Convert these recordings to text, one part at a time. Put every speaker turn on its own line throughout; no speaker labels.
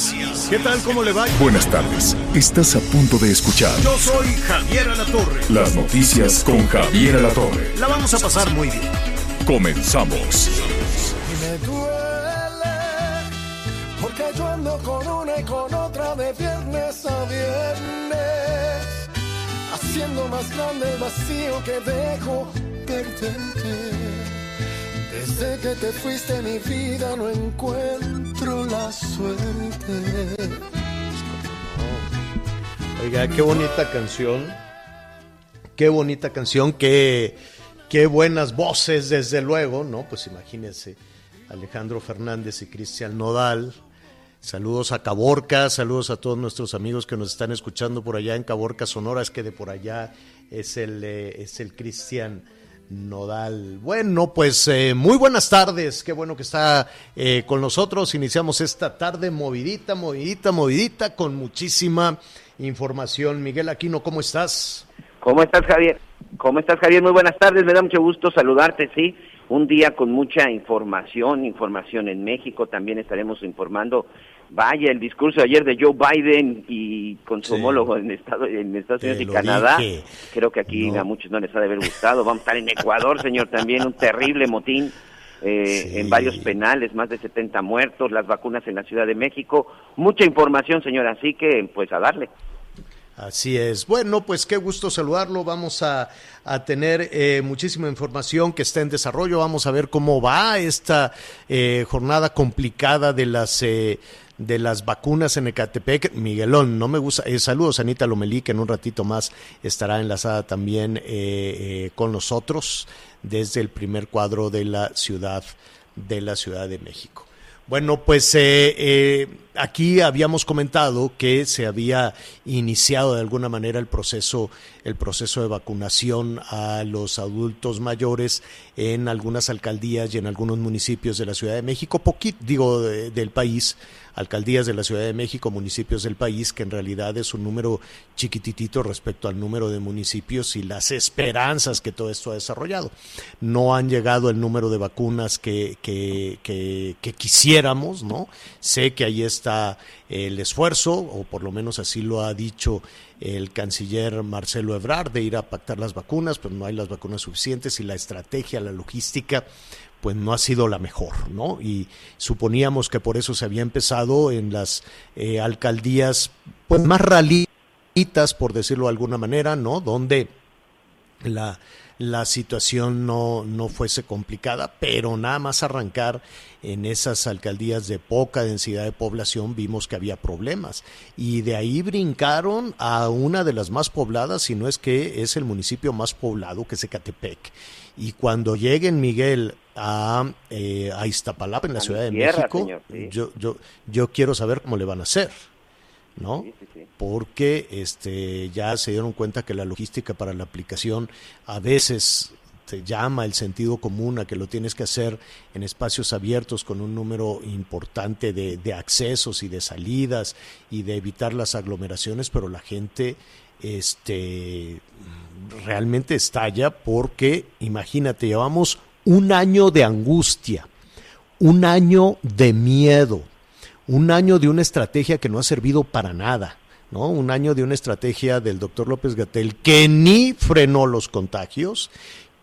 Noticias.
¿Qué tal? ¿Cómo le va?
Buenas tardes. Estás a punto de escuchar
Yo soy Javier Alatorre.
las noticias con Javier Alatorre.
La vamos a pasar muy bien.
Comenzamos.
me duele porque yo ando con una y con otra de viernes a viernes haciendo más grande el vacío que dejo perderte desde que te fuiste mi vida no encuentro la suerte
Oiga, qué bonita canción. Qué bonita canción. Qué, qué buenas voces, desde luego, ¿no? Pues imagínense. Alejandro Fernández y Cristian Nodal. Saludos a Caborca, saludos a todos nuestros amigos que nos están escuchando por allá en Caborca, Sonora. Es que de por allá es el, eh, es el Cristian Nodal. Bueno, pues eh, muy buenas tardes. Qué bueno que está eh, con nosotros. Iniciamos esta tarde movidita, movidita, movidita, con muchísima información. Miguel Aquino, ¿cómo estás?
¿Cómo estás, Javier? ¿Cómo estás, Javier? Muy buenas tardes, me da mucho gusto saludarte, sí. Un día con mucha información, información en México, también estaremos informando, vaya, el discurso de ayer de Joe Biden y con su
Sí.
homólogo en, Estado- en Estados Unidos y Canadá.
dije.
Creo que aquí
No.
a muchos no les ha de haber gustado. Vamos a estar en Ecuador, señor, también un terrible motín. eh,
Sí.
en varios penales, más de 70 muertos, las vacunas en la Ciudad de México, mucha información, señor, así que pues a darle.
Así es. Bueno, pues qué gusto saludarlo. Vamos a, a tener eh, muchísima información que está en desarrollo. Vamos a ver cómo va esta eh, jornada complicada de las eh, de las vacunas en Ecatepec. Miguelón, no me gusta. eh, saludos Anita Lomelí, que en un ratito más estará enlazada también eh, eh, con nosotros desde el primer cuadro de la ciudad de la Ciudad de México. Bueno, pues eh, aquí habíamos comentado que se había iniciado de alguna manera el proceso, el proceso de vacunación a los adultos mayores en algunas alcaldías y en algunos municipios de la Ciudad de México, poquito, digo, de- del país, alcaldías de la Ciudad de México, municipios del país, que en realidad es un número chiquititito respecto al número de municipios y las esperanzas que todo esto ha desarrollado. No han llegado el número de vacunas que, que, que, que quisiéramos, ¿no? Sé que ahí está el esfuerzo, o por lo menos así lo ha dicho el canciller Marcelo Ebrard, de ir a pactar las vacunas, pero no hay las vacunas suficientes y la estrategia, la logística, pues no ha sido la mejor, ¿no? Y suponíamos que por eso se había empezado en las eh, alcaldías, pues más ralitas, por decirlo de alguna manera, ¿no? Donde la, la situación no, no fuese complicada, pero nada más arrancar en esas alcaldías de poca densidad de población vimos que había problemas y de ahí brincaron a una de las más pobladas, si no es que es el municipio más poblado, que es Ecatepec. Y cuando lleguen, Miguel, a, eh, a Iztapalapa, en la
A
Ciudad de
tierra,
México,
señor, sí.
yo, yo, yo quiero saber cómo le van a hacer, ¿no?
Sí, sí, sí.
porque este ya se dieron cuenta que la logística para la aplicación a veces te llama el sentido común a que lo tienes que hacer en espacios abiertos con un número importante de, de accesos y de salidas y de evitar las aglomeraciones, pero la gente este realmente estalla porque imagínate, llevamos un año de angustia, un año de miedo, un año de una estrategia que no ha servido para nada, ¿no? Un año de una estrategia del doctor López Gatel que ni frenó los contagios,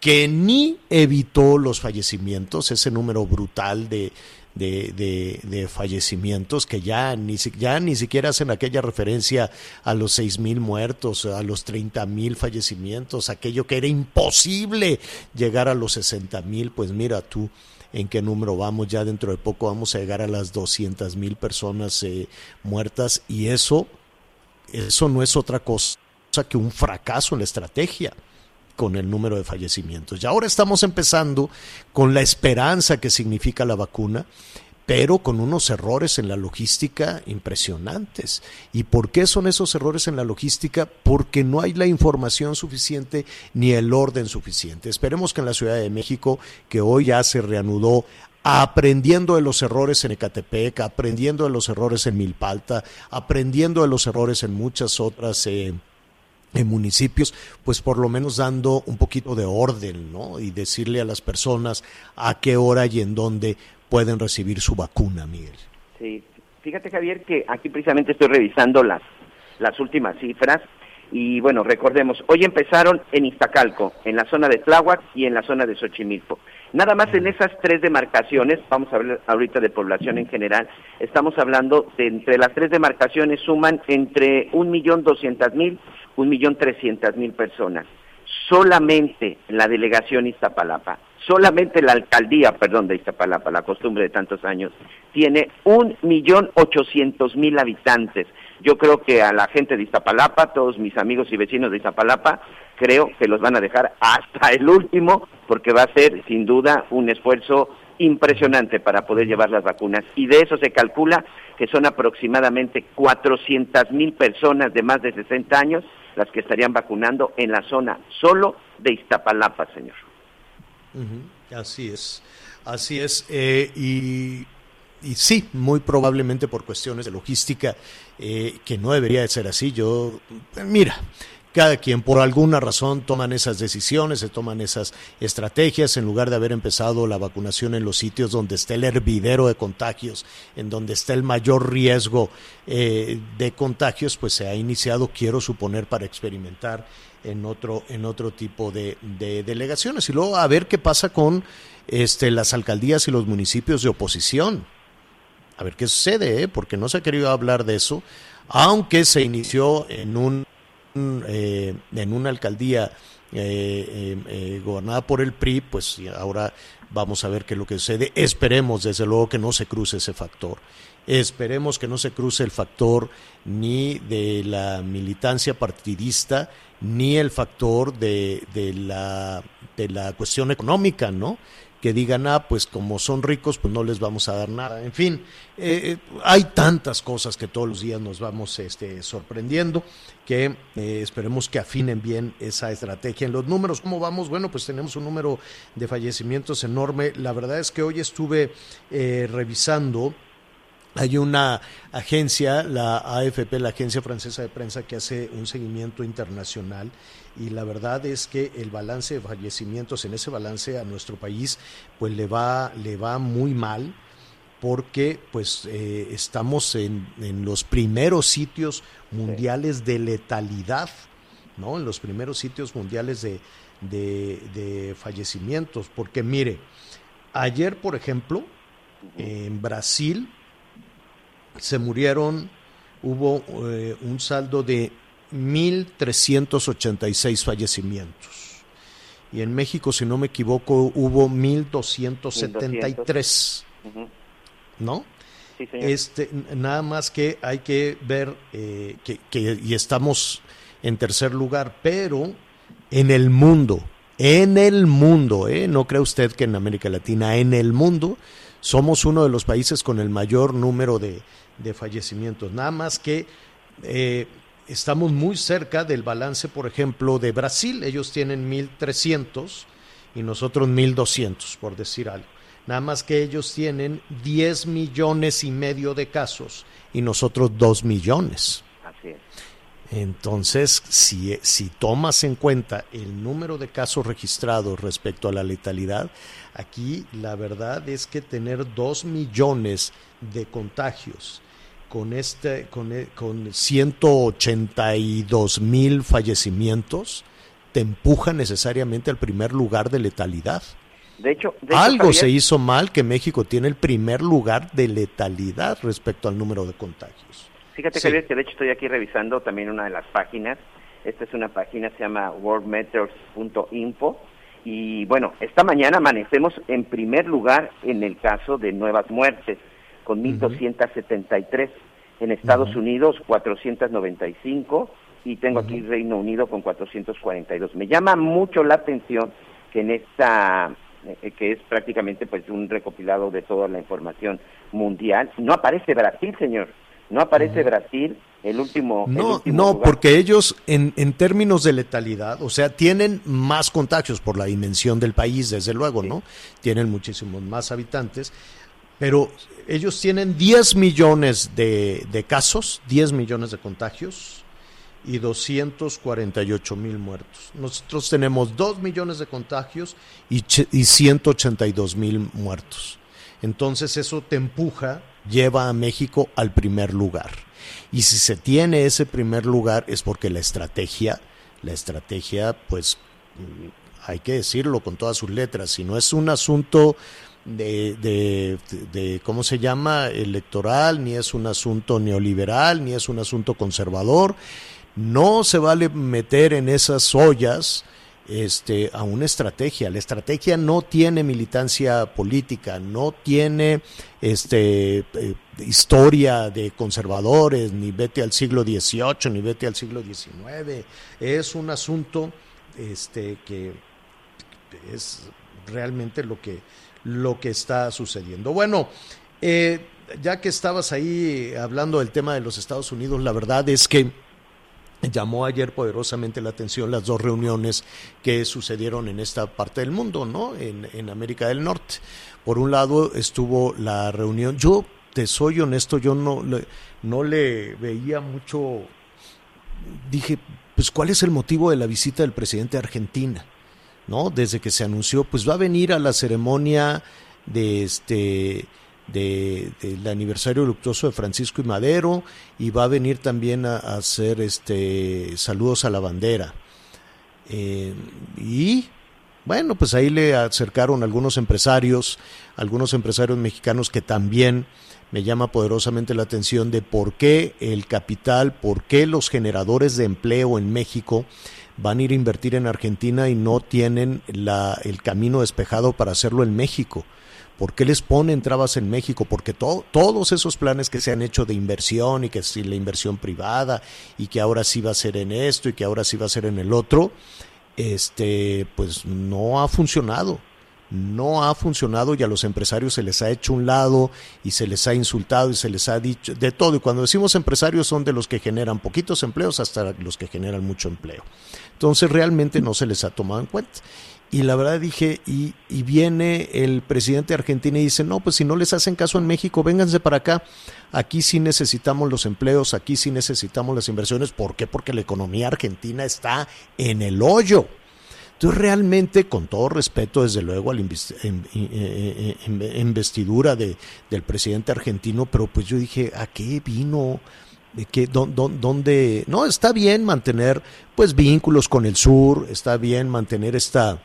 que ni evitó los fallecimientos, ese número brutal de, de, de, de fallecimientos que ya ni, ya ni siquiera hacen aquella referencia a los seis mil muertos, a los 30 mil fallecimientos, aquello que era imposible llegar a los 60 mil, pues mira tú en qué número vamos, ya dentro de poco vamos a llegar a las 200 mil personas eh, muertas y eso, eso no es otra cosa que un fracaso en la estrategia. con el número de fallecimientos. Y ahora estamos empezando con la esperanza que significa la vacuna pero con unos errores en la logística impresionantes. ¿Y por qué son esos errores en la logística? Porque no hay la información suficiente ni el orden suficiente. Esperemos que en la Ciudad de México, que hoy ya se reanudó aprendiendo de los errores en Ecatepec, aprendiendo de los errores en Milpalta, aprendiendo de los errores en muchas otras eh, en municipios, pues por lo menos dando un poquito de orden, ¿no? Y decirle a las personas a qué hora y en dónde pueden recibir su vacuna, Miguel.
Sí, fíjate Javier que aquí precisamente estoy revisando las, las últimas cifras y bueno, recordemos, hoy empezaron en Iztacalco, en la zona de Tláhuac y en la zona de Xochimilco. Nada más en esas tres demarcaciones, vamos a hablar ahorita de población en general, estamos hablando de entre las tres demarcaciones suman entre un millón doscientas mil, un millón trescientas mil personas. Solamente la delegación Iztapalapa solamente la alcaldía, perdón, de Iztapalapa, la costumbre de tantos años, tiene un millón ochocientos mil habitantes. Yo creo que a la gente de Iztapalapa, todos mis amigos y vecinos de Iztapalapa, creo que los van a dejar hasta el último, porque va a ser sin duda un esfuerzo impresionante para poder llevar las vacunas. Y de eso se calcula que son aproximadamente cuatrocientas mil personas de más de 60 años las que estarían vacunando en la zona solo de Iztapalapa, señor.
Así es, así es. Eh, y, sí, muy probablemente por cuestiones de logística, eh, que no debería de ser así. Yo, mira, cada quien por alguna razón toman esas decisiones, se toman esas estrategias en lugar de haber empezado la vacunación en los sitios donde está el hervidero de contagios, en donde está el mayor riesgo eh, de contagios, pues se ha iniciado, quiero suponer, para experimentar en otro, en otro tipo de, delegaciones. Y luego a ver qué pasa con este, las alcaldías y los municipios de oposición. A ver qué sucede, ¿eh? porque no se ha querido hablar de eso, aunque se inició en, un, eh, en una alcaldía eh, gobernada por el PRI, pues ahora vamos a ver qué es lo que sucede. Esperemos, desde luego, que no se cruce ese factor. Esperemos que no se cruce el factor ni de la militancia partidista, ni el factor de, de, la, de la cuestión económica, ¿no? Que digan, ah, pues como son ricos, pues no les vamos a dar nada. En fin, eh, eh, hay tantas cosas que todos los días nos vamos este, sorprendiendo que eh, esperemos que afinen bien esa estrategia. En los números, ¿cómo vamos? Bueno, pues tenemos un número de fallecimientos enorme. La verdad es que hoy estuve revisando hay una agencia, la AFP, la Agencia Francesa de Prensa, que hace un seguimiento internacional y la verdad es que el balance de fallecimientos en ese balance a nuestro país pues le va, le va muy mal porque pues eh, estamos en, en, los primeros sitios mundiales de letalidad, ¿no? En los primeros sitios mundiales de, de, de fallecimientos, porque mire, ayer por ejemplo, en Brasil se murieron, hubo eh, un saldo de 1.386 fallecimientos. Y en México, si no me equivoco, hubo 1.273. ¿No? Sí, este, nada más que hay que ver eh, que, que, y estamos en tercer lugar, pero en el mundo, en el mundo, ¿eh? no cree usted que en América Latina, en el mundo, somos uno de los países con el mayor número de, de fallecimientos. Nada más que eh, estamos muy cerca del balance, por ejemplo, de Brasil. Ellos tienen 1.300 y nosotros 1.200, por decir algo. Nada más que ellos tienen 10 millones y medio de casos y nosotros 2 millones.
Así es.
Entonces, si, si tomas en cuenta el número de casos registrados respecto a la letalidad, aquí la verdad es que tener 2 millones de contagios con este con, e, con 182 mil fallecimientos te empuja necesariamente al primer lugar de letalidad.
De hecho,
algo se hizo mal que México tiene el primer lugar de letalidad respecto al número de contagios.
Fíjate Javier que de hecho estoy aquí revisando también una de las páginas. Esta es una página se llama worldmeters.info y bueno, esta mañana amanecemos en primer lugar en el caso de nuevas muertes con 1.273. En Estados Unidos, 495. y tengo aquí Reino Unido con 442. Me llama mucho la atención que en esta eh, que es prácticamente pues un recopilado de toda la información mundial, no aparece Brasil, señor. No aparece Brasil, el último.
No, no, porque ellos, en, en términos de letalidad, o sea, tienen más contagios por la dimensión del país, desde luego, ¿no? Tienen muchísimos más habitantes, pero ellos tienen 10 millones de, de casos, 10 millones de contagios y 248 mil muertos. Nosotros tenemos 2 millones de contagios y, y 182 mil muertos. Entonces eso te empuja, lleva a México al primer lugar. Y si se tiene ese primer lugar es porque la estrategia, la estrategia, pues hay que decirlo con todas sus letras, si no es un asunto de, de, de, ¿cómo se llama?, electoral, ni es un asunto neoliberal, ni es un asunto conservador, no se vale meter en esas ollas este, a una estrategia. La estrategia no tiene militancia política, no tiene este, eh, historia de conservadores, ni vete al siglo XVIII, ni vete al siglo XIX. Es un asunto este, que es realmente lo que, lo que está sucediendo. Bueno, eh, ya que estabas ahí hablando del tema de los Estados Unidos, la verdad es que llamó ayer poderosamente la atención las dos reuniones que sucedieron en esta parte del mundo, ¿no? En, en, América del Norte. Por un lado estuvo la reunión, yo te soy honesto, yo no, no le veía mucho, dije, pues ¿cuál es el motivo de la visita del presidente de Argentina? Desde que se anunció, pues va a venir a la ceremonia de este del de, aniversario luctuoso de Francisco y Madero y va a venir también a, a hacer este saludos a la bandera. Eh, y bueno, pues ahí le acercaron algunos empresarios, algunos empresarios mexicanos que también me llama poderosamente la atención de por qué el capital, por qué los generadores de empleo en México van a ir a invertir en Argentina y no tienen la, el camino despejado para hacerlo en México. ¿Por qué les ponen trabas en México? Porque to todos esos planes que se han hecho de inversión y que si la inversión privada y que ahora sí va a ser en esto y que ahora sí va a ser en el otro, este, pues no ha funcionado. No ha funcionado y a los empresarios se les ha hecho un lado y se les ha insultado y se les ha dicho de todo. Y cuando decimos empresarios son de los que generan poquitos empleos hasta los que generan mucho empleo. Entonces realmente no se les ha tomado en cuenta. Y la verdad dije, y, y, viene el presidente de Argentina y dice, no, pues si no les hacen caso en México, vénganse para acá. Aquí sí necesitamos los empleos, aquí sí necesitamos las inversiones. ¿Por qué? Porque la economía argentina está en el hoyo. Entonces realmente, con todo respeto, desde luego, a la investidura de, del presidente argentino, pero pues yo dije, ¿a qué vino? que donde no está bien mantener pues vínculos con el sur, está bien mantener esta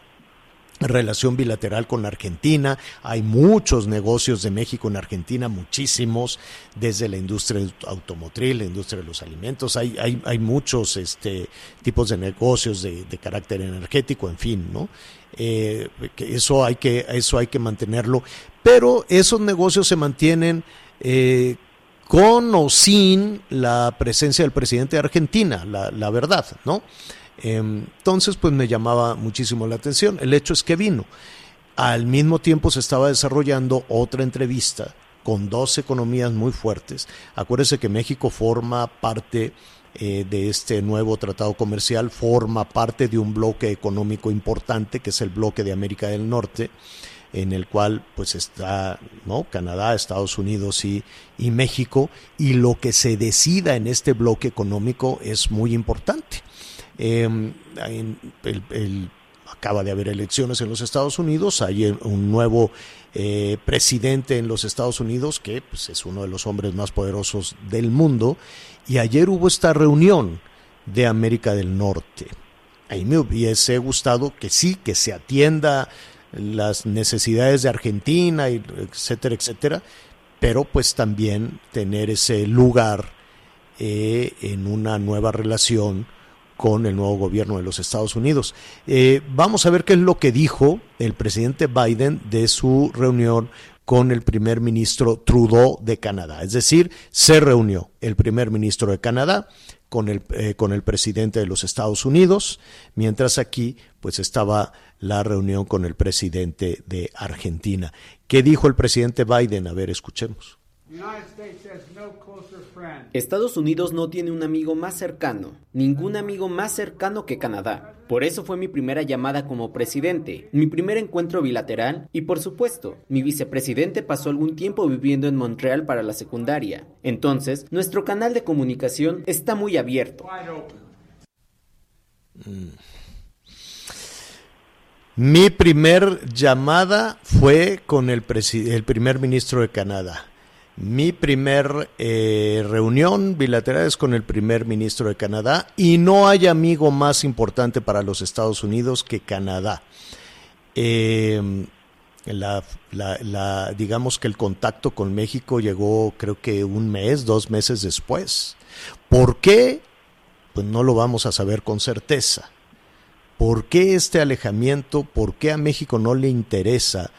relación bilateral con Argentina. Hay muchos negocios de México en Argentina, muchísimos, desde la industria automotriz, la industria de los alimentos. Hay, hay, hay muchos este, tipos de negocios de, carácter energético, en fin, ¿no? Eh, eso, hay que, eso hay que mantenerlo. Pero esos negocios se mantienen eh, con o sin la presencia del presidente de Argentina, la, la verdad, ¿no? Entonces, pues me llamaba muchísimo la atención. El hecho es que vino. Al mismo tiempo se estaba desarrollando otra entrevista con dos economías muy fuertes. Acuérdese que México forma parte eh, de este nuevo tratado comercial, forma parte de un bloque económico importante que es el bloque de América del Norte en el cual pues está. Canadá, Estados Unidos y México, y lo que se decida en este bloque económico es muy importante. Eh, el, acaba de haber elecciones en los Estados Unidos, hay un nuevo eh, presidente en los Estados Unidos que pues, es uno de los hombres más poderosos del mundo, y ayer hubo esta reunión de América del Norte. Ahí me hubiese gustado que sí, que se atienda las necesidades de Argentina, etcétera, etcétera, pero pues también tener ese lugar eh, en una nueva relación con el nuevo gobierno de los Estados Unidos. Eh, vamos a ver qué es lo que dijo el presidente Biden de su reunión con el primer ministro Trudeau de Canadá. Es decir, se reunió el primer ministro de Canadá con el, eh, con el presidente de los Estados Unidos, mientras aquí pues estaba la reunión con el presidente de Argentina. ¿Qué dijo el presidente Biden? A ver, escuchemos.
Estados Unidos no tiene un amigo más cercano, ningún amigo más cercano que Canadá. Por eso fue mi primera llamada como presidente, mi primer encuentro bilateral y por supuesto, mi vicepresidente pasó algún tiempo viviendo en Montreal para la secundaria. Entonces, nuestro canal de comunicación está muy abierto.
Mm. Mi primer llamada fue con el, el primer ministro de Canadá. Mi primer eh, reunión bilateral es con el primer ministro de Canadá y no hay amigo más importante para los Estados Unidos que Canadá. Em, digamos que el contacto con México llegó creo que un mes, dos meses después. ¿Por qué? Pues no lo vamos a saber con certeza. ¿Por qué este alejamiento? ¿Por qué a México no le interesa?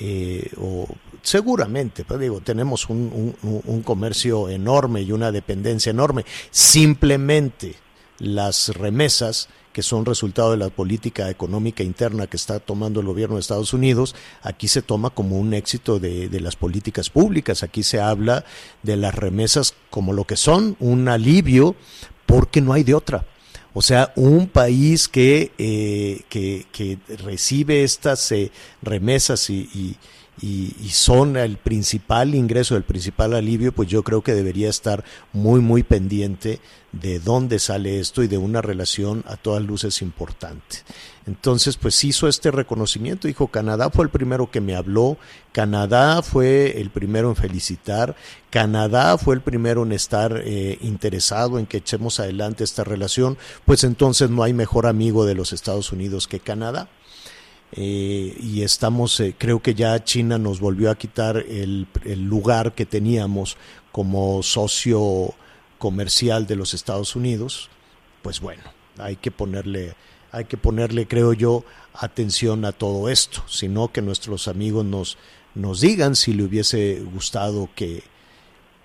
Eh, o seguramente, pues digo, tenemos un, un, comercio enorme y una dependencia enorme. Simplemente las remesas que son resultado de la política económica interna que está tomando el gobierno de Estados Unidos, aquí se toma como un éxito de, de, las políticas públicas. Aquí se habla de las remesas como lo que son, un alivio, porque no hay de otra. O sea, un país que, eh, que, que, recibe estas eh, remesas y, y, son el principal ingreso, el principal alivio, pues yo creo que debería estar muy, muy pendiente de dónde sale esto y de una relación a todas luces importante. Entonces, pues hizo este reconocimiento, dijo, Canadá fue el primero que me habló, Canadá fue el primero en felicitar, Canadá fue el primero en estar eh, interesado en que echemos adelante esta relación, pues entonces no hay mejor amigo de los Estados Unidos que Canadá. Eh, y estamos, eh, creo que ya China nos volvió a quitar el, el lugar que teníamos como socio comercial de los Estados Unidos, pues bueno, hay que ponerle hay que ponerle, creo yo, atención a todo esto, sino que nuestros amigos nos, nos digan si le hubiese gustado que,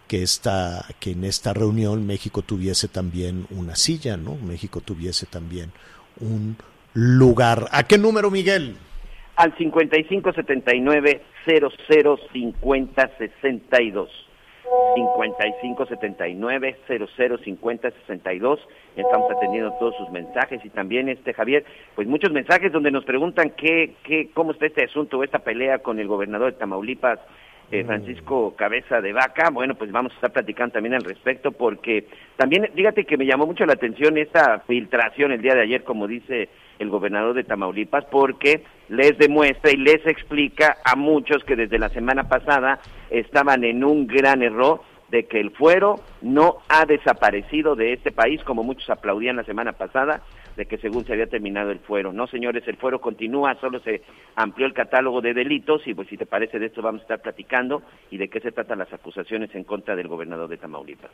que, esta, que en esta reunión México tuviese también una silla, ¿no? México tuviese también un lugar. ¿A qué número, Miguel?
Al 5579 005062. 5579 005062 Estamos atendiendo todos sus mensajes y también este Javier, pues muchos mensajes donde nos preguntan qué, qué, cómo está este asunto, esta pelea con el gobernador de Tamaulipas, eh, mm. Francisco Cabeza de Vaca. Bueno, pues vamos a estar platicando también al respecto porque también, fíjate que me llamó mucho la atención esta filtración el día de ayer, como dice el gobernador de Tamaulipas, porque les demuestra y les explica a muchos que desde la semana pasada estaban en un gran error de que el fuero no ha desaparecido de este país, como muchos aplaudían la semana pasada, de que según se había terminado el fuero. No, señores, el fuero continúa, solo se amplió el catálogo de delitos y pues si te parece de esto vamos a estar platicando y de qué se tratan las acusaciones en contra del gobernador de Tamaulipas.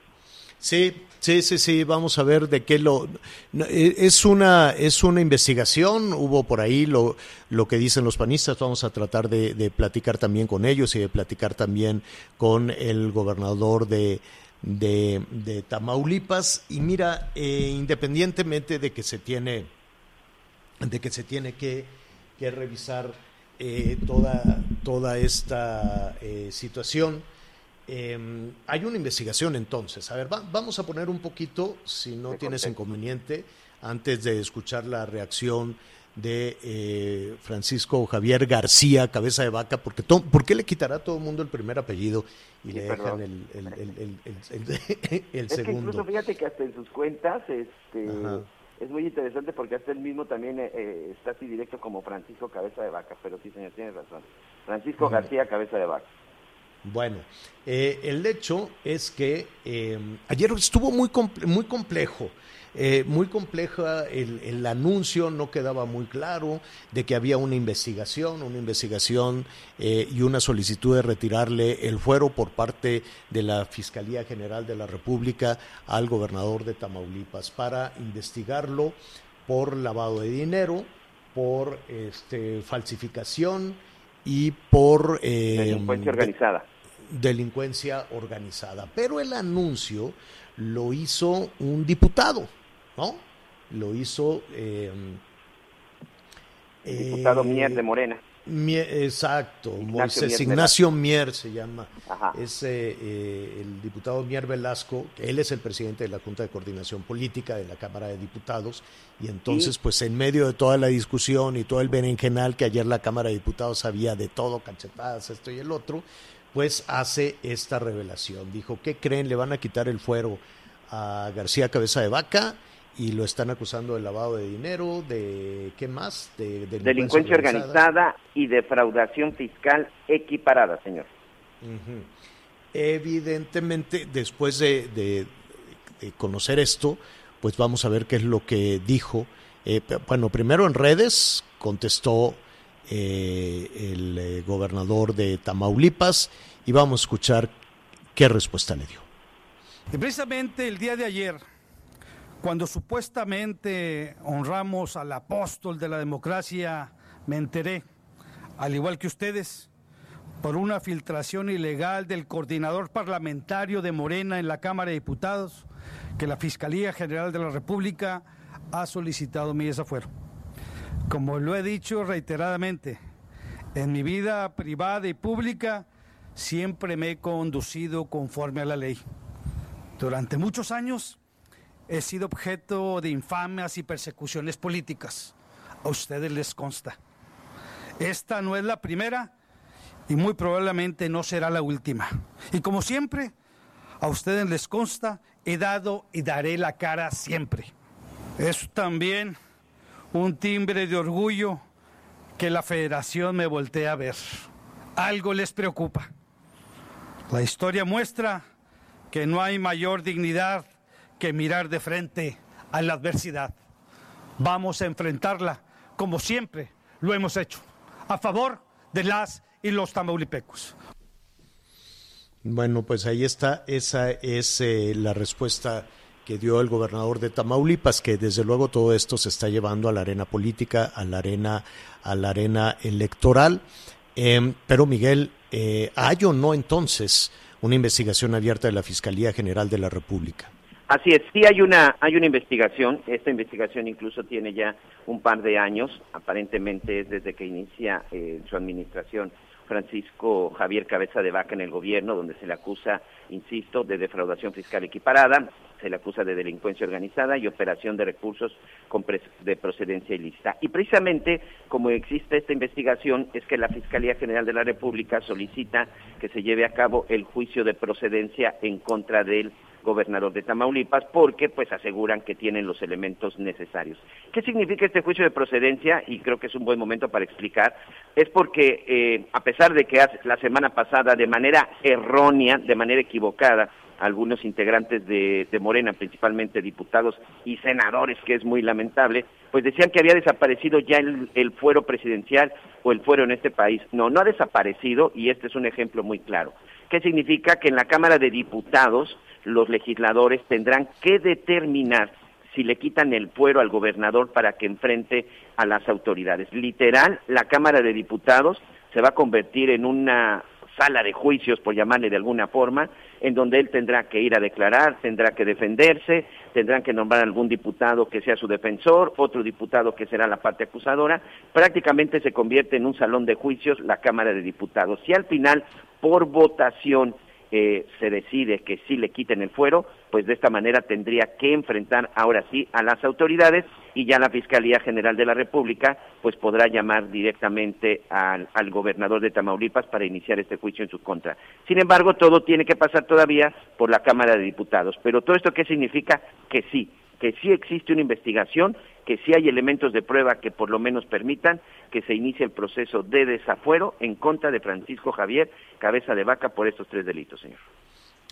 Sí, sí, sí, sí, vamos a ver de qué lo e, es una es una investigación, hubo por ahí lo lo que dicen los panistas, vamos a tratar de, de platicar también con ellos y de platicar también con el gobernador de de, de Tamaulipas y mira, eh, independientemente de que se tiene de que se tiene que, que revisar eh, toda, toda esta eh, situación, Em, hay una investigación entonces. A ver, vamos a poner un poquito, si no tienes inconveniente, antes de escuchar la reacción de eh, Francisco Javier García, cabeza de vaca, porque ¿por qué le quitará a todo el mundo el primer apellido y le dejan el,
es
segundo?
Que incluso fíjate que hasta en sus cuentas este, es muy interesante porque hasta él mismo también eh, eh, está así directo como Francisco Cabeza de Vaca, pero sí, señor, tiene razón. Francisco García, cabeza de vaca.
Bueno, eh, el hecho es que eh, ayer estuvo muy, muy complejo. Eh, muy compleja el, anuncio, no quedaba muy claro de que había una investigación, una investigación y una solicitud de retirarle el fuero por parte de la Fiscalía General de la República al gobernador de Tamaulipas para investigarlo por lavado de dinero, por este, falsificación y por...
delincuencia organizada.
delincuencia organizada. Pero el anuncio lo hizo un diputado, ¿no? Lo hizo...
diputado Mier de Morena
exacto, Moisés Ignacio Mier se llama. Es eh, el diputado Mier Velasco, él es el presidente de la Junta de Coordinación Política de la Cámara de Diputados, y entonces, pues en medio de toda la discusión y todo el berenjenal que ayer la Cámara de Diputados sabía de todo, cachetadas, esto y el otro, pues hace esta revelación. Dijo, ¿qué creen? ¿Le van a quitar el fuero a García Cabeza de Vaca? Y lo están acusando de lavado de dinero, de qué más, de,
delincuencia, organizada. y defraudación fiscal equiparada, señor.
Evidentemente, después de, conocer esto, pues vamos a ver qué es lo que dijo. Eh, bueno, primero en redes contestó eh, el eh, gobernador de Tamaulipas y vamos a escuchar qué respuesta le dio.
Y precisamente el día de ayer cuando supuestamente honramos al apóstol de la democracia, me enteré, al igual que ustedes, por una filtración ilegal del coordinador parlamentario de Morena en la Cámara de Diputados, que la Fiscalía General de la República ha solicitado mi desafuero. Como lo he dicho reiteradamente, en mi vida privada y pública siempre me he conducido conforme a la ley. Durante muchos años he sido objeto de infamias y persecuciones políticas. A ustedes les consta. Esta no es la primera y muy probablemente no será la última. Y como siempre, a ustedes les consta, he dado y daré la cara siempre. Es también un timbre de orgullo que la federación me voltee a ver. Algo les preocupa. La historia muestra que no hay mayor dignidad que mirar de frente a la adversidad. Vamos a enfrentarla como siempre lo hemos hecho, a favor de las y los tamaulipecos.
Bueno, pues ahí está, esa es eh, la respuesta que dio el gobernador de Tamaulipas, que desde luego todo esto se está llevando a la arena política, a la arena, a la arena electoral. Em, pero Miguel, eh, ¿hay o no entonces una investigación abierta de la Fiscalía General de la República?
Así es, sí hay una, hay una investigación, esta investigación incluso tiene ya un par de años, aparentemente es desde que inicia eh, su administración Francisco Javier Cabeza de Vaca en el gobierno, donde se le acusa, insisto, de defraudación fiscal equiparada, se le acusa de delincuencia organizada y operación de recursos de procedencia ilícita. Y precisamente como existe esta investigación es que la Fiscalía General de la República solicita que se lleve a cabo el juicio de procedencia en contra del gobernador de Tamaulipas, porque pues aseguran que tienen los elementos necesarios. ¿Qué significa este juicio de procedencia? Y creo que es un buen momento para explicar. Es porque eh, a pesar de que la semana pasada de manera errónea, de manera equivocada, algunos integrantes de, Morena, principalmente diputados y senadores, que es muy lamentable, pues decían que había desaparecido ya el, el, fuero presidencial o el fuero en este país. No, no ha desaparecido y este es un ejemplo muy claro. ¿Qué significa? Que en la Cámara de Diputados los legisladores tendrán que determinar si le quitan el fuero al gobernador para que enfrente a las autoridades. Literal, la Cámara de Diputados se va a convertir en una sala de juicios, por llamarle de alguna forma, en donde él tendrá que ir a declarar, tendrá que defenderse, tendrán que nombrar algún diputado que sea su defensor, otro diputado que será la parte acusadora, prácticamente se convierte en un salón de juicios la Cámara de Diputados. Si al final, por votación, eh, se decide que sí le quiten el fuero, pues de esta manera tendría que enfrentar ahora sí a las autoridades y ya la Fiscalía General de la República pues podrá llamar directamente al, al gobernador de Tamaulipas para iniciar este juicio en su contra. Sin embargo, todo tiene que pasar todavía por la Cámara de Diputados. Pero todo esto qué significa que sí, que sí existe una investigación, que sí hay elementos de prueba que por lo menos permitan que se inicie el proceso de desafuero en contra de Francisco Javier Cabeza de Vaca por estos tres delitos, señor.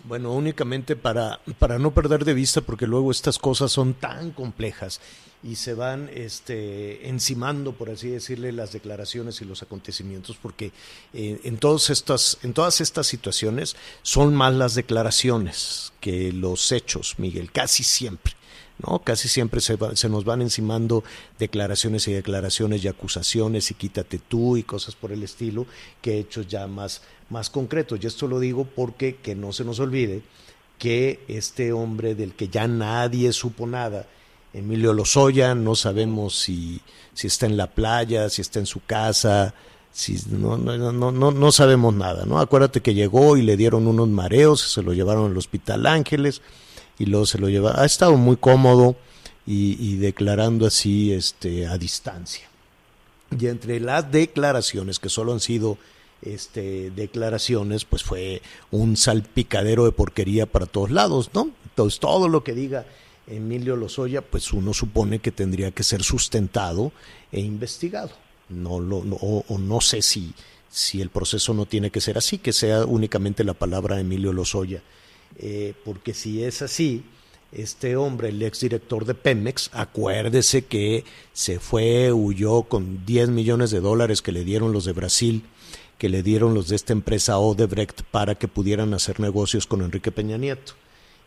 Bueno, únicamente para, para no perder de vista, porque luego estas cosas son tan complejas y se van este, encimando, por así decirle, las declaraciones y los acontecimientos, porque eh, en, todas estas, en todas estas situaciones son más las declaraciones que los hechos, Miguel, casi siempre. ¿No? Casi siempre se, se, nos van encimando declaraciones y declaraciones y acusaciones y quítate tú y cosas por el estilo que hechos ya más, más concretos. Y esto lo digo porque que no se nos olvide que este hombre del que ya nadie supo nada, Emilio Lozoya, no sabemos si, si está en la playa, si está en su casa, si, no, no, no, no, no sabemos nada, ¿no? Acuérdate que llegó y le dieron unos mareos, se lo llevaron al Hospital Ángeles y luego se lo lleva. Ha estado muy cómodo y, declarando así este, a distancia. Y entre las declaraciones, que solo han sido este, declaraciones, pues fue un salpicadero de porquería para todos lados, ¿no? Entonces todo lo que diga Emilio Lozoya, pues uno supone que tendría que ser sustentado e investigado. No lo, o, no sé si, si el proceso no tiene que ser así, que sea únicamente la palabra Emilio Lozoya eh, porque si es así, este hombre, el exdirector de Pemex, acuérdese que se fue, huyó con 10 millones de dólares que le dieron los de Brasil, que le dieron los de esta empresa Odebrecht para que pudieran hacer negocios con Enrique Peña Nieto.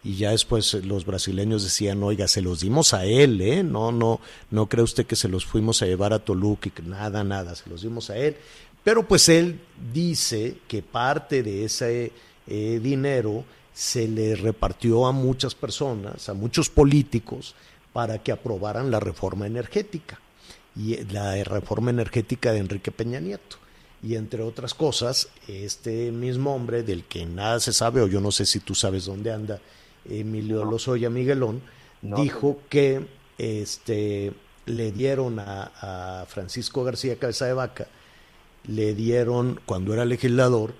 Y ya después los brasileños decían, oiga, se los dimos a él, ¿eh? No, no, no cree usted que se los fuimos a llevar a Toluca y nada, nada, se los dimos a él. Pero pues él dice que parte de ese eh, dinero se le repartió a muchas personas, a muchos políticos, para que aprobaran la reforma energética, y eh, la reforma energética de Enrique Peña Nieto. Y entre otras cosas, este mismo hombre del que nada se sabe, o yo no sé si tú sabes dónde anda, Emilio Lozoya Miguelón, dijo que este, le dieron a, a Francisco García Cabeza de Vaca, le dieron, cuando era legislador,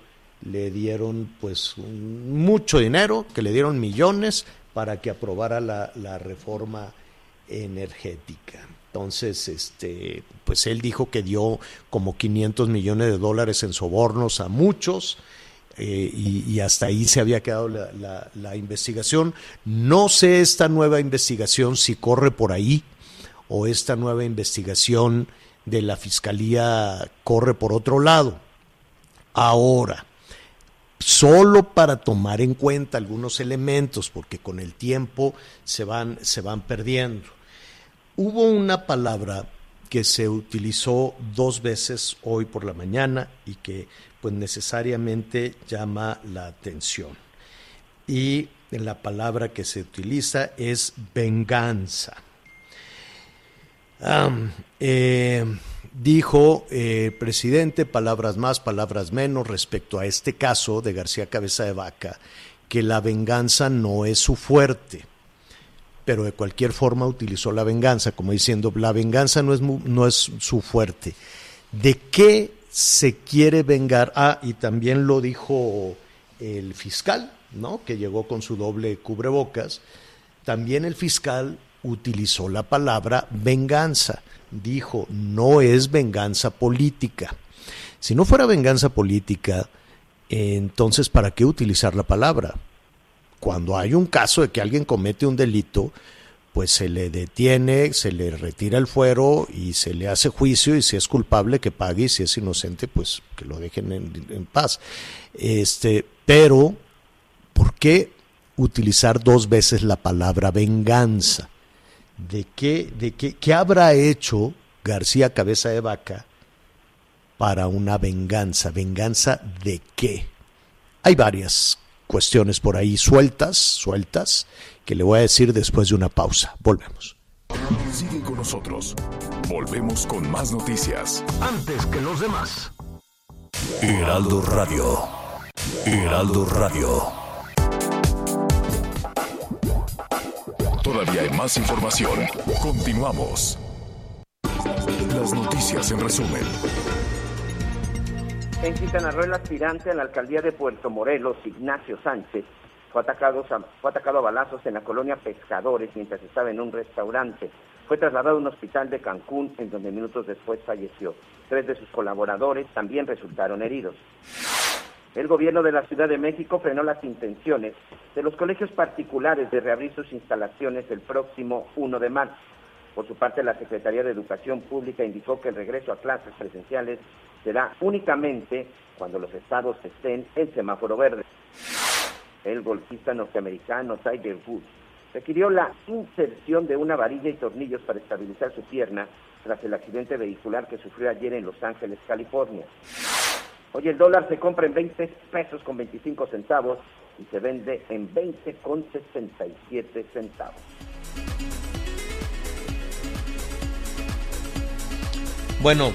le dieron pues mucho dinero, que le dieron millones para que aprobara la, la, reforma energética. Entonces, este, pues él dijo que dio como 500 millones de dólares en sobornos a muchos eh, y, hasta ahí se había quedado la, la, la investigación. No sé esta nueva investigación si corre por ahí o esta nueva investigación de la fiscalía corre por otro lado. Ahora, solo para tomar en cuenta algunos elementos, porque con el tiempo se van, se van perdiendo. Hubo una palabra que se utilizó dos veces hoy por la mañana y que pues necesariamente llama la atención. Y la palabra que se utiliza es venganza. Eh, Dijo eh, presidente, palabras más, palabras menos, respecto a este caso de García Cabeza de Vaca, que la venganza no es su fuerte, pero de cualquier forma utilizó la venganza, como diciendo, la venganza no es, no es su fuerte. ¿De qué se quiere vengar? Ah, y también lo dijo el fiscal, ¿no? Que llegó con su doble cubrebocas. También el fiscal utilizó la palabra venganza dijo, no es venganza política. Si no fuera venganza política, entonces ¿para qué utilizar la palabra? Cuando hay un caso de que alguien comete un delito, pues se le detiene, se le retira el fuero y se le hace juicio y si es culpable que pague y si es inocente pues que lo dejen en, en paz. Este, pero ¿por qué utilizar dos veces la palabra venganza? De qué, de qué, qué habrá hecho García Cabeza de Vaca para una venganza. ¿Venganza de qué? Hay varias cuestiones por ahí sueltas, sueltas, que le voy a decir después de una pausa. Volvemos.
Sigue con nosotros. Volvemos con más noticias.
Antes que los demás.
Heraldo Radio. Heraldo Radio. Todavía hay más información. Continuamos. Las noticias en resumen.
En Quintana Roo, el aspirante a la alcaldía de Puerto Morelos, Ignacio Sánchez, fue atacado, fue atacado a balazos en la colonia Pescadores mientras estaba en un restaurante. Fue trasladado a un hospital de Cancún, en donde minutos después falleció. Tres de sus colaboradores también resultaron heridos. El gobierno de la Ciudad de México frenó las intenciones de los colegios particulares de reabrir sus instalaciones el próximo 1 de marzo. Por su parte, la Secretaría de Educación Pública indicó que el regreso a clases presenciales será únicamente cuando los estados estén en semáforo verde. El golfista norteamericano Tiger Woods requirió la inserción de una varilla y tornillos para estabilizar su pierna tras el accidente vehicular que sufrió ayer en Los Ángeles, California. Hoy el dólar se compra en 20 pesos con 25 centavos y se vende en 20 con 67 centavos.
Bueno,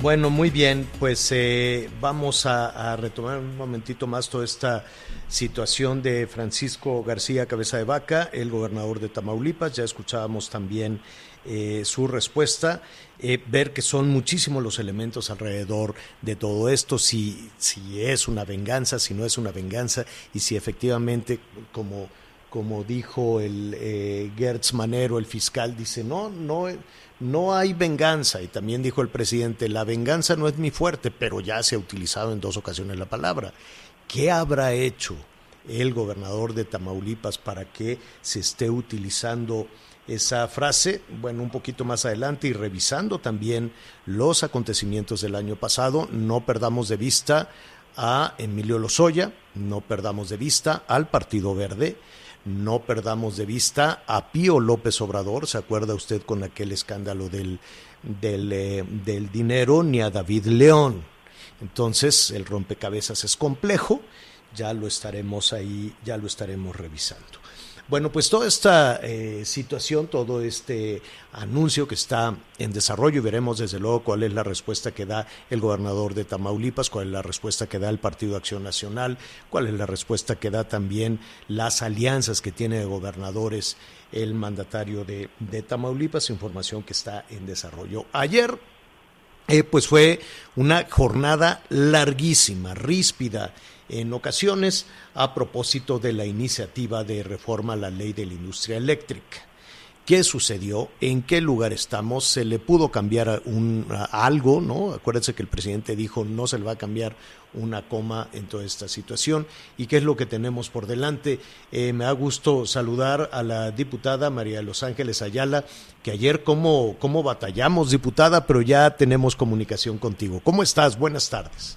bueno, muy bien, pues eh, vamos a, retomar un momentito más toda esta situación de Francisco García Cabeza de Vaca, el gobernador de Tamaulipas. Ya escuchábamos también eh, su respuesta, eh, ver que son muchísimos los elementos alrededor de todo esto, si, si es una venganza, si no es una venganza y si efectivamente, como, como dijo el Gertz Manero, el fiscal, dice, no, no no hay venganza, y también dijo el presidente, la venganza no es mi fuerte, pero ya se ha utilizado en dos ocasiones la palabra. ¿Qué habrá hecho el gobernador de Tamaulipas para que se esté utilizando esa frase? Bueno, un poquito más adelante y revisando también los acontecimientos del año pasado, no perdamos de vista a Emilio Lozoya, no perdamos de vista al Partido Verde, no perdamos de vista a Pío López Obrador, ¿se acuerda usted con aquel escándalo del, del, eh, del dinero? Ni a David León. Entonces, el rompecabezas es complejo, ya lo estaremos ahí, ya lo estaremos revisando. Bueno, pues toda esta eh, situación, todo este anuncio que está en desarrollo y veremos desde luego cuál es la respuesta que da el gobernador de Tamaulipas, cuál es la respuesta que da el Partido Acción Nacional, cuál es la respuesta que da también las alianzas que tiene de gobernadores el mandatario de, Tamaulipas, información que está en desarrollo. Ayer eh, pues fue una jornada larguísima, ríspida en ocasiones a propósito de la iniciativa de reforma a la ley de la industria eléctrica. ¿Qué sucedió? ¿En qué lugar estamos? ¿Se le pudo cambiar un, algo? ¿no? Acuérdense que el presidente dijo no se le va a cambiar una coma en toda esta situación. ¿Y qué es lo que tenemos por delante? Eh, me da gusto saludar a la diputada María Los Ángeles Ayala, que ayer cómo, cómo batallamos, diputada, pero ya tenemos comunicación contigo. ¿Cómo estás? Buenas tardes.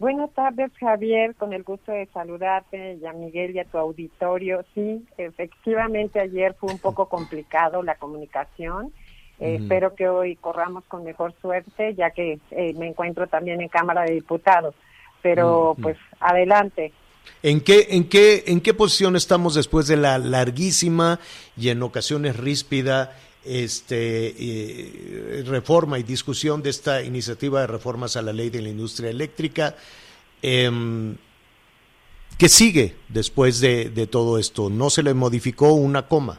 Buenas tardes, Javier, con el gusto de saludarte y a Miguel y a tu auditorio. Sí, efectivamente ayer fue un poco complicado la comunicación. Espero que hoy corramos con mejor suerte, ya que eh, me encuentro también en Cámara de Diputados. Pero pues adelante.
¿En qué, en, qué, ¿En qué posición estamos después de la larguísima y en ocasiones ríspida este, eh, reforma y discusión de esta iniciativa de reformas a la ley de la industria eléctrica. Eh, ¿Qué sigue después de, todo esto? ¿No se le modificó una coma?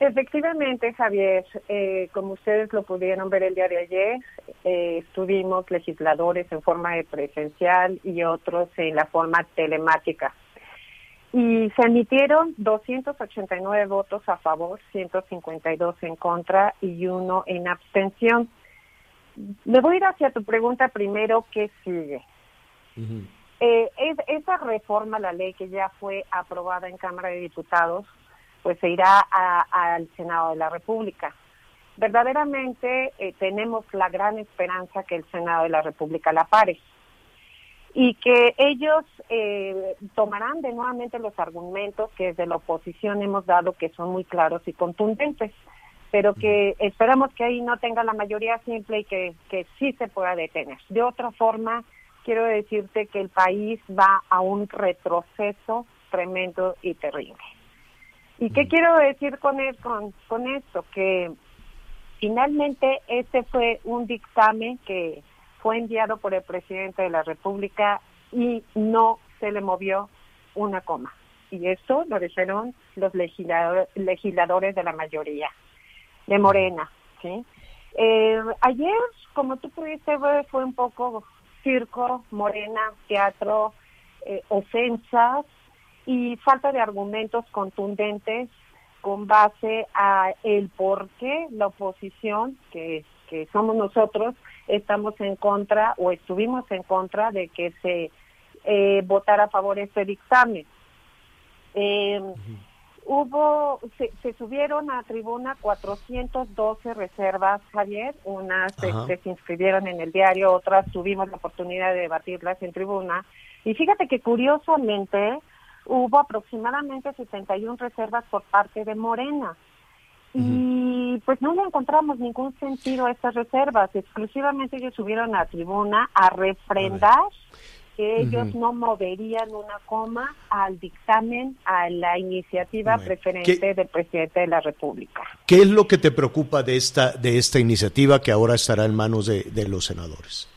Efectivamente, Javier, eh, como ustedes lo pudieron ver el día de ayer, eh, estuvimos legisladores en forma de presencial y otros en la forma telemática y se emitieron 289 votos a favor, 152 en contra y uno en abstención. Le voy a ir hacia tu pregunta primero, ¿qué sigue? Eh, esa reforma a la ley que ya fue aprobada en Cámara de Diputados, pues se irá al Senado de la República. Verdaderamente eh, tenemos la gran esperanza que el Senado de la República la pare y que ellos eh, tomarán de nuevamente los argumentos que desde la oposición hemos dado que son muy claros y contundentes, pero que esperamos que ahí no tenga la mayoría simple y que, que sí se pueda detener. De otra forma, quiero decirte que el país va a un retroceso tremendo y terrible. ¿Y qué quiero decir con, con, con esto? Que finalmente este fue un dictamen que fue enviado por el presidente de la República y no se le movió una coma. Y eso lo dijeron los legisladores de la mayoría, de Morena. Eh, ayer, como tú pudiste ver, fue un poco circo, Morena, teatro, eh, ofensas y falta de argumentos contundentes con base a el por qué la oposición, que somos nosotros, estamos en contra o estuvimos en contra de que se eh, votara a favor este dictamen. Eh, hubo, se, subieron a tribuna 412 reservas, Javier, unas este, se inscribieron en el diario, otras tuvimos la oportunidad de debatirlas en tribuna. Y fíjate que curiosamente hubo aproximadamente 71 reservas por parte de Morena. Y pues no le encontramos ningún sentido a estas reservas. Exclusivamente ellos subieron a tribuna a refrendar que ellos no moverían una coma al dictamen, a la iniciativa preferente del presidente de la República.
¿Qué es lo que te preocupa de esta, de esta iniciativa que ahora estará en manos de, los senadores?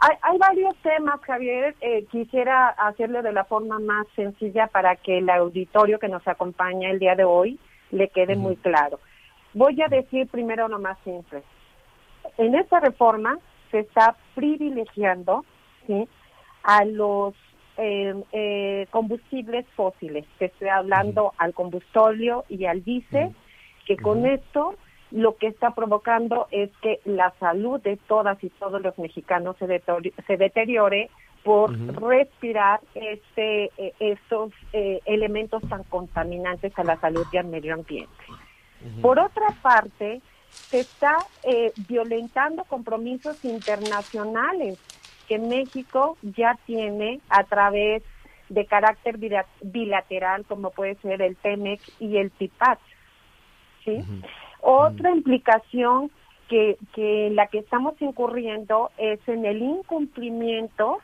Hay, varios temas, Javier. Eh, quisiera hacerlo de la forma más sencilla para que el auditorio que nos acompaña el día de hoy le quede muy claro. Voy a decir primero lo más simple. En esta reforma se está privilegiando ¿sí? a los eh, eh, combustibles fósiles. Te estoy hablando al combustóleo y al diésel, que con esto lo que está provocando es que la salud de todas y todos los mexicanos se, se deteriore por respirar este, eh, estos elementos tan contaminantes a la salud y al medio ambiente. Por otra parte, se está violentando compromisos internacionales que México ya tiene a través de carácter bilateral, como puede ser el TEMEC y el TIPAT. ¿sí? Otra implicación que, que la que estamos incurriendo es en el incumplimiento,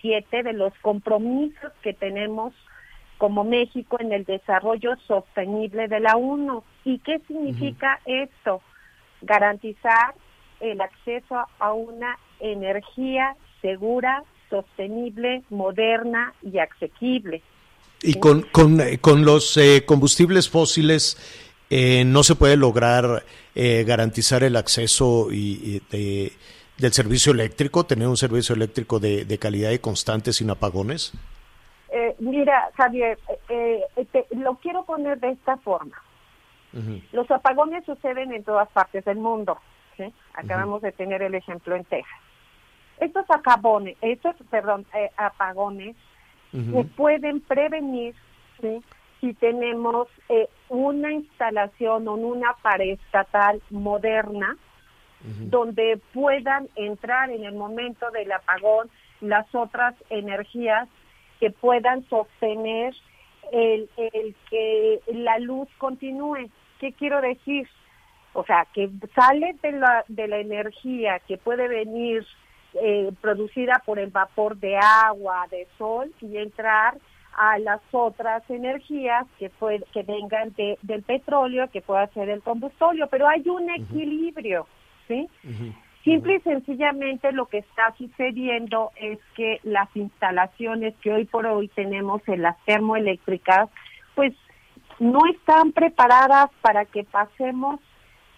siete, de los compromisos que tenemos como México en el desarrollo sostenible de la UNO. ¿Y qué significa esto? Garantizar el acceso a una energía segura, sostenible, moderna y asequible.
Y con, con, eh, con los eh, combustibles fósiles eh, no se puede lograr garantizar el acceso y, del servicio eléctrico, tener un servicio eléctrico de, de calidad y constante sin apagones.
mira, Javier, lo quiero poner de esta forma. Los apagones suceden en todas partes del mundo. Acabamos de tener el ejemplo en Texas. Estos acabones, estos, perdón, eh, apagones se pueden prevenir si tenemos eh, una instalación o una pared estatal moderna donde puedan entrar en el momento del apagón las otras energías que puedan sostener el, el que la luz continúe. ¿Qué quiero decir? O sea, que sale de la, de la energía que puede venir eh, producida por el vapor de agua, de sol y entrar a las otras energías que, que vengan del petróleo, que pueda ser el combustóleo, pero hay un equilibrio, ¿sí? Simple y sencillamente lo que está sucediendo es que las instalaciones que hoy por hoy tenemos en las termoeléctricas, pues no están preparadas para que pasemos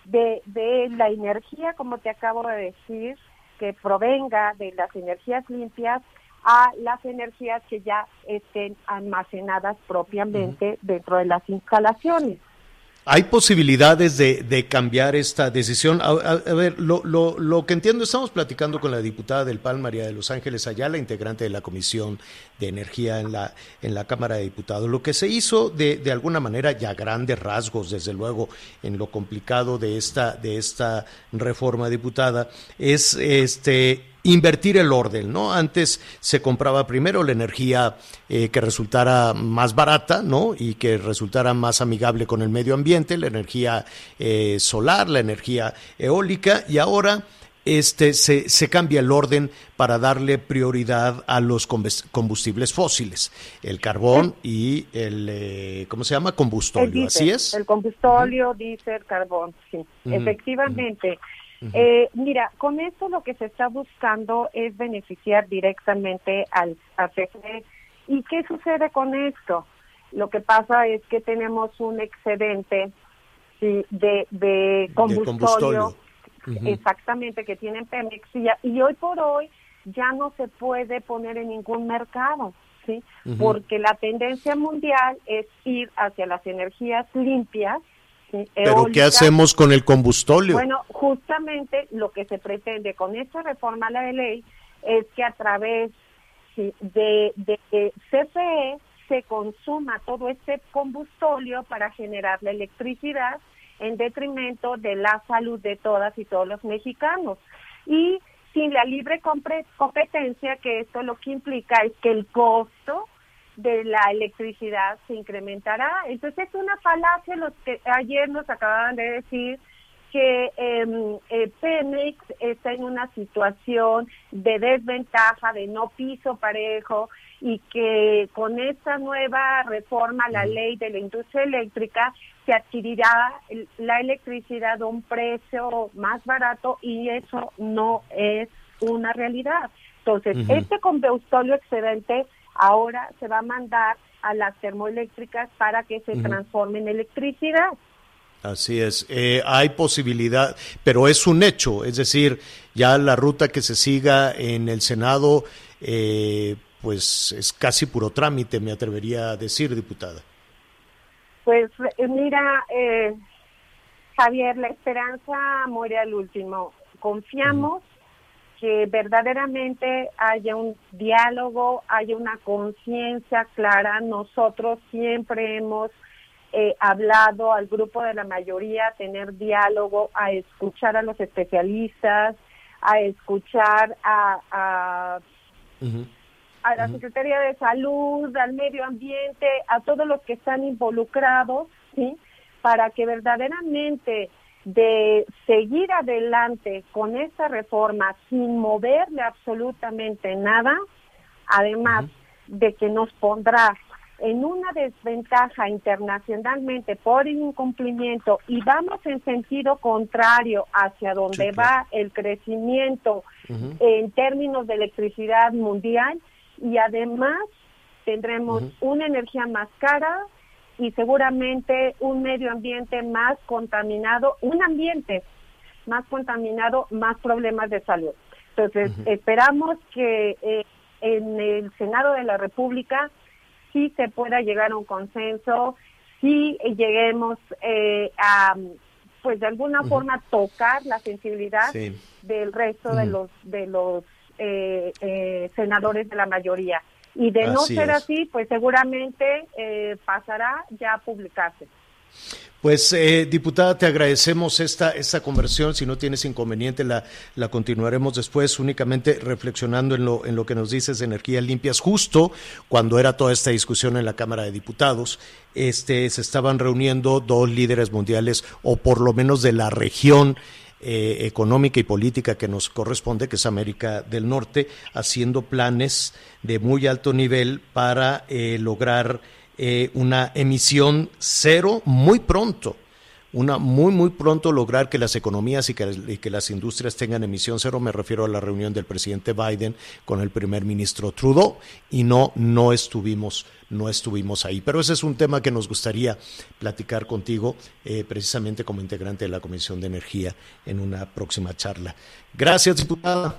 de, de la energía, como te acabo de decir, que provenga de las energías limpias a las energías que ya estén almacenadas propiamente dentro de las instalaciones.
¿Hay posibilidades de, cambiar esta decisión? A, ver, lo, lo, lo, que entiendo, estamos platicando con la diputada del PAN, María de los Ángeles Ayala, integrante de la Comisión de Energía en la, en la Cámara de Diputados. Lo que se hizo de, de alguna manera, ya grandes rasgos, desde luego, en lo complicado de esta, de esta reforma diputada, es este invertir el orden, ¿no? Antes se compraba primero la energía eh, que resultara más barata, ¿no? Y que resultara más amigable con el medio ambiente, la energía eh, solar, la energía eólica, y ahora este, se, se, cambia el orden para darle prioridad a los combustibles fósiles, el carbón y el, eh, ¿cómo se llama? Combustóleo, ¿así es?
El combustóleo, diésel, carbón, sí, efectivamente. Eh, mira, con esto lo que se está buscando es beneficiar directamente al CFE. ¿Y qué sucede con esto? Lo que pasa es que tenemos un excedente de, de combustorio, exactamente, que tienen Pemex, y, hoy por hoy ya no se puede poner en ningún mercado. ¿sí? Porque la tendencia mundial es ir hacia las energías limpias
¿Pero qué hacemos con el combustóleo?
Bueno, justamente lo que se pretende con esta reforma a la ley es que a través de, de, CFE se consuma todo este combustóleo para generar la electricidad en detrimento de la salud de todas y todos los mexicanos. Y sin la libre competencia, que esto lo que implica es que el costo de la electricidad se incrementará. Entonces es una falacia los que ayer nos acababan de decir que em, eh, Pemex está en una situación de desventaja, de no piso parejo y que con esta nueva reforma a la ley de la industria eléctrica se adquirirá la electricidad a un precio más barato y eso no es una realidad. Entonces, este combustible excedente ahora se va a mandar a las termoeléctricas para que se transforme en electricidad.
Así es, eh, hay posibilidad, pero es un hecho, es decir, ya la ruta que se siga en el Senado, eh, pues es casi puro trámite, me atrevería a decir, diputada.
Pues eh, mira, Javier, la esperanza muere al último. Confiamos que verdaderamente haya un diálogo, haya una conciencia clara. Nosotros siempre hemos eh, hablado al grupo de la mayoría, tener diálogo, a escuchar a los especialistas, a escuchar a, a, la Secretaría de Salud, al medio ambiente, a todos los que están involucrados, ¿sí? Para que verdaderamente de seguir adelante con esta reforma sin moverle absolutamente nada, además de que nos pondrá en una desventaja internacionalmente por incumplimiento y vamos en sentido contrario hacia donde va el crecimiento en términos de electricidad mundial y además tendremos una energía más cara y seguramente un medio ambiente más contaminado, un ambiente más contaminado, más problemas de salud. Entonces, esperamos que eh, en el Senado de la República sí se pueda llegar a un consenso, si lleguemos eh, a, pues de alguna forma, tocar la sensibilidad del resto de los de los eh, eh, senadores de la mayoría. Y de no ser así, pues seguramente pasará ya a publicarse.
Pues, eh, diputada, te agradecemos esta, esta conversión. Si no tienes inconveniente, la, la continuaremos después, únicamente reflexionando en lo, en lo que nos dices de energías limpias. Justo cuando era toda esta discusión en la Cámara de Diputados, este, se estaban reuniendo dos líderes mundiales, o por lo menos de la región eh, económica y política que nos corresponde, que es América del Norte, haciendo planes de muy alto nivel para eh, lograr eh, una emisión cero muy pronto. Una muy, muy pronto lograr que las economías y que, las industrias tengan emisión cero. Me refiero a la reunión del presidente Biden con el primer ministro Trudeau y no, no estuvimos, no estuvimos ahí. Pero ese es un tema que nos gustaría platicar contigo, eh, precisamente como integrante de la Comisión de Energía, en una próxima charla. Gracias, diputada.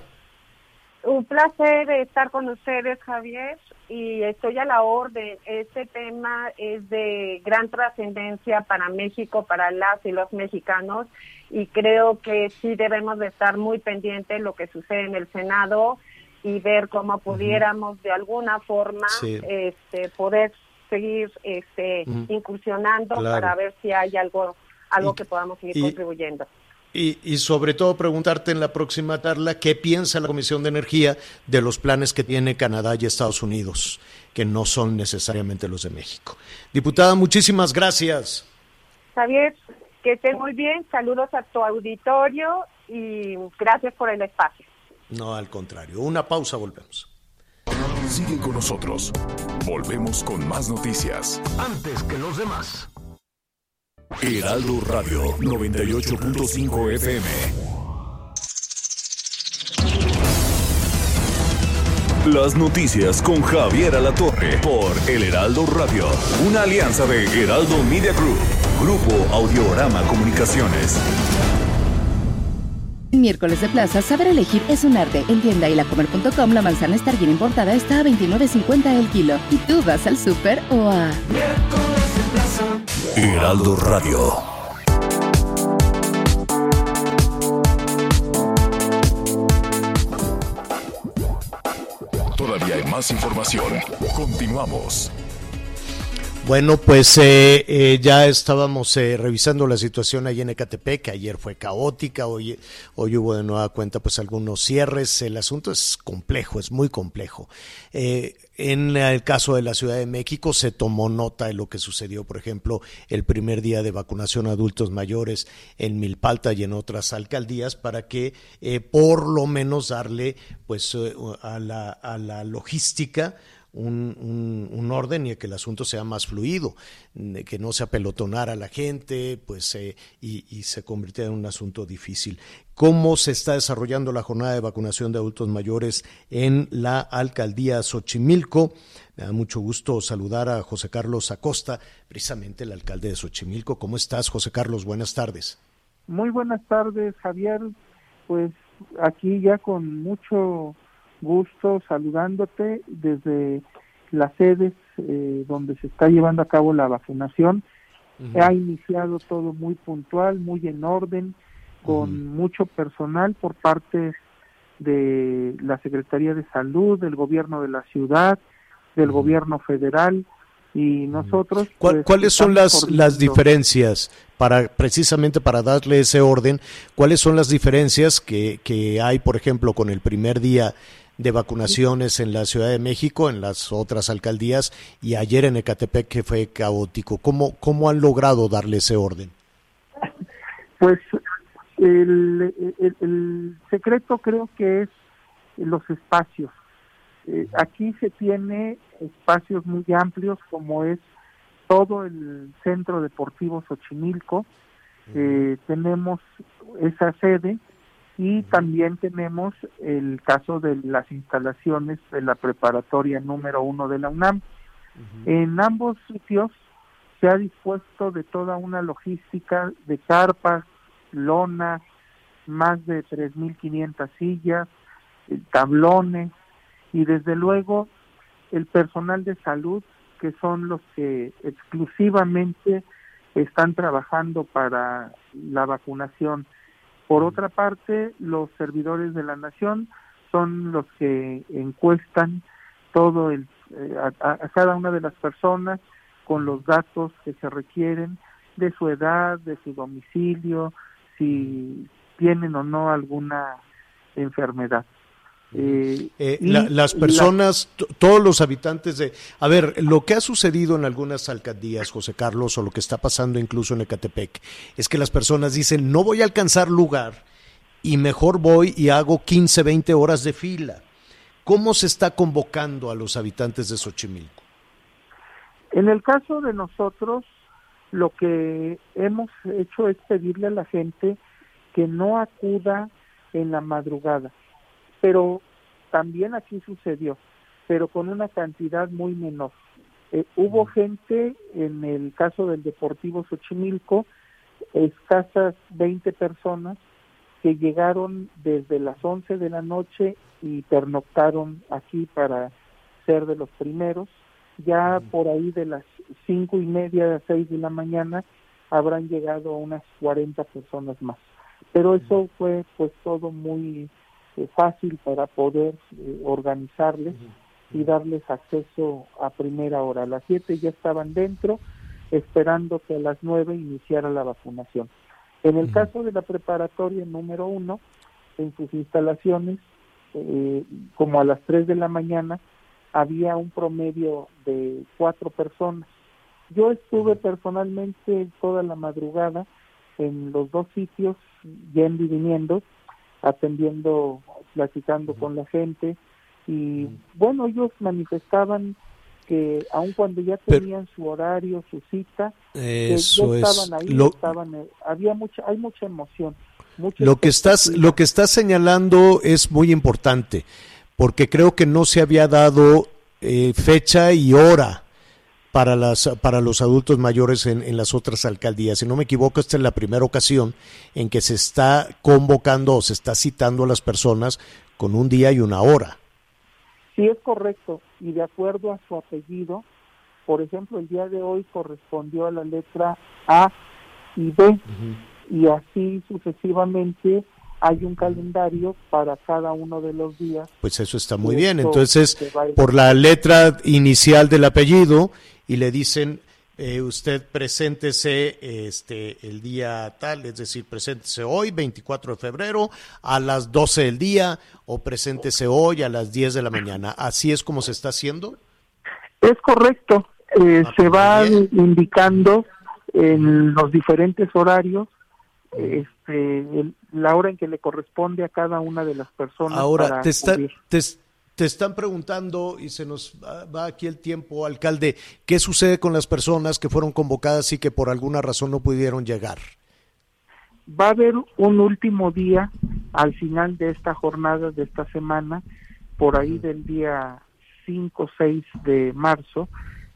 Un placer estar con ustedes, Javier y estoy a la orden. Este tema es de gran trascendencia para México, para las y los mexicanos, y creo que sí debemos de estar muy pendientes de lo que sucede en el Senado y ver cómo pudiéramos de alguna forma este, poder seguir este, incursionando para ver si hay algo algo que podamos seguir contribuyendo.
Y, sobre todo preguntarte en la próxima charla qué piensa la Comisión de Energía de los planes que tiene Canadá y Estados Unidos, que no son necesariamente los de México. Diputada, muchísimas gracias.
Javier, que esté muy bien, saludos a tu auditorio y gracias por el espacio.
No, al contrario, una pausa, volvemos.
Sigue con nosotros, volvemos con más noticias.
Antes que los demás.
Heraldo Radio 98.5 FM. Las noticias con Javier Alatorre por El Heraldo Radio, una alianza de Heraldo Media Group, Grupo Audiorama Comunicaciones.
Miércoles de plaza, saber elegir es un arte. En tienda y lacomer.com la manzana Star bien importada está a 29.50 el kilo. ¿Y tú vas al súper o a...?
Heraldo Radio. Todavía hay más información. Continuamos.
Bueno, pues eh, eh, ya estábamos eh, revisando la situación ahí en Ecatepec, que ayer fue caótica, hoy, hoy hubo de nueva cuenta pues algunos cierres, el asunto es complejo, es muy complejo. en el caso de la Ciudad de México se tomó nota de lo que sucedió, por ejemplo, el primer día de vacunación a adultos mayores en Milpalta y en otras alcaldías para que por lo menos darle pues a la, a la logística un, un, orden y que el asunto sea más fluido, que no se apelotonara la gente, pues eh, y, se convirtiera en un asunto difícil. ¿Cómo se está desarrollando la jornada de vacunación de adultos mayores en la alcaldía Xochimilco? Me da mucho gusto saludar a José Carlos Acosta, precisamente el alcalde de Xochimilco. ¿Cómo estás, José Carlos? Buenas tardes.
Muy buenas tardes, Javier. Pues aquí ya con mucho gusto saludándote desde las sedes eh, donde se está llevando a cabo la vacunación. Ha iniciado todo muy puntual, muy en orden, con mucho personal por parte de la Secretaría de Salud, del Gobierno de la ciudad, del Gobierno federal y nosotros.
Pues, ¿Cuáles son las, las diferencias para precisamente para darle ese orden? ¿Cuáles son las diferencias que, que hay, por ejemplo, con el primer día de vacunaciones en la Ciudad de México, en las otras alcaldías y ayer en Ecatepec que fue caótico. ¿Cómo, cómo han logrado darle ese orden?
Pues el, secreto creo que es los espacios. Eh, aquí se tiene espacios muy amplios como es todo el Centro Deportivo Xochimilco. Eh, tenemos esa sede y también tenemos el caso de las instalaciones de la preparatoria número uno de la UNAM. En ambos sitios se ha dispuesto de toda una logística de carpas, lonas, más de 3.500 sillas, eh, tablones y desde luego el personal de salud que son los que exclusivamente están trabajando para la vacunación por otra parte, los servidores de la nación son los que encuestan todo el, eh, a, cada una de las personas con los datos que se requieren de su edad, de su domicilio, si tienen o no alguna enfermedad.
Eh, eh, las personas, todos los habitantes de... A ver, lo que ha sucedido en algunas alcaldías, José Carlos, o lo que está pasando incluso en Ecatepec, es que las personas dicen, no voy a alcanzar lugar y mejor voy y hago 15, 20 horas de fila. ¿Cómo se está convocando a los habitantes de Xochimilco?
En el caso de nosotros, lo que hemos hecho es pedirle a la gente que no acuda en la madrugada pero también aquí sucedió, pero con una cantidad muy menor. Eh, hubo gente, en el caso del Deportivo Xochimilco, escasas 20 personas que llegaron desde las 11 de la noche y pernoctaron aquí para ser de los primeros. Ya por ahí de las cinco y media a seis de la mañana habrán llegado unas 40 personas más. Pero eso fue pues todo muy eh, fácil para poder eh, organizarles y darles acceso a primera hora. A las 7 ya estaban dentro, esperando que a las 9 iniciara la vacunación. En el caso de la preparatoria número 1, en sus instalaciones, eh, como a las 3 de la mañana, había un promedio de cuatro personas. Yo estuve personalmente toda la madrugada en los dos sitios, yendo y viniendo, atendiendo, platicando con la gente. Y bueno, ellos manifestaban que aun cuando ya tenían su horario, su cita,
eso
estaban ahí, lo, estaban, eh, había mucha, hay mucha emoción.
lo que estás, lo que estás señalando es muy importante, porque creo que no se había dado eh, fecha y hora para, las, para los adultos mayores en, en, las otras alcaldías. Si no me equivoco, esta es la primera ocasión en que se está convocando o se está citando a las personas con un día y una hora.
Sí, es correcto. Y de acuerdo a su apellido, por ejemplo, el día de hoy correspondió a la letra A y B. Y así sucesivamente hay un calendario para cada uno de los días.
Pues eso está muy bien. Entonces, por la letra inicial del apellido y le dicen eh, usted preséntese este, el día tal, es decir, preséntese hoy, 24 de febrero, a las 12 del día, o preséntese hoy a las 10 de la mañana. ¿Así es como se está haciendo?
Es correcto. Eh, ah, se va indicando en los diferentes horarios este, la hora en que le corresponde a cada una de las personas.
Ahora, te, te, están preguntando, y se nos va aquí el tiempo, alcalde, ¿qué sucede con las personas que fueron convocadas y que por alguna razón no pudieron llegar?
Va a haber un último día al final de esta jornada, de esta semana, por ahí del día 5 o 6 de marzo,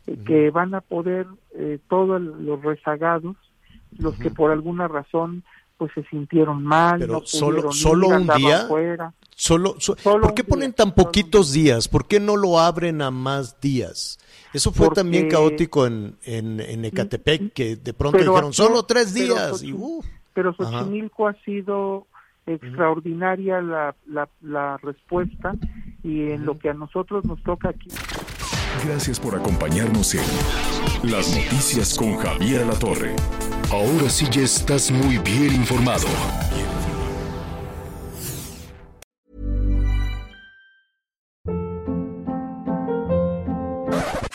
eh, que van a poder eh, todos los rezagados los que por alguna razón pues se sintieron mal,
Pero solo, solo un día. Solo, ¿Por qué ponen tan poquitos días? ¿Por qué no lo abren a más días? Eso fue también caótico en, en, en, Ecatepec, que de pronto dijeron solo tres días.
Pero, y, Xochimilco ha sido extraordinaria la, la, la respuesta y en lo que a nosotros nos toca aquí.
Gracias por acompañarnos en Las Noticias con Javier La Torre. Ahora sí ya estás muy bien informado.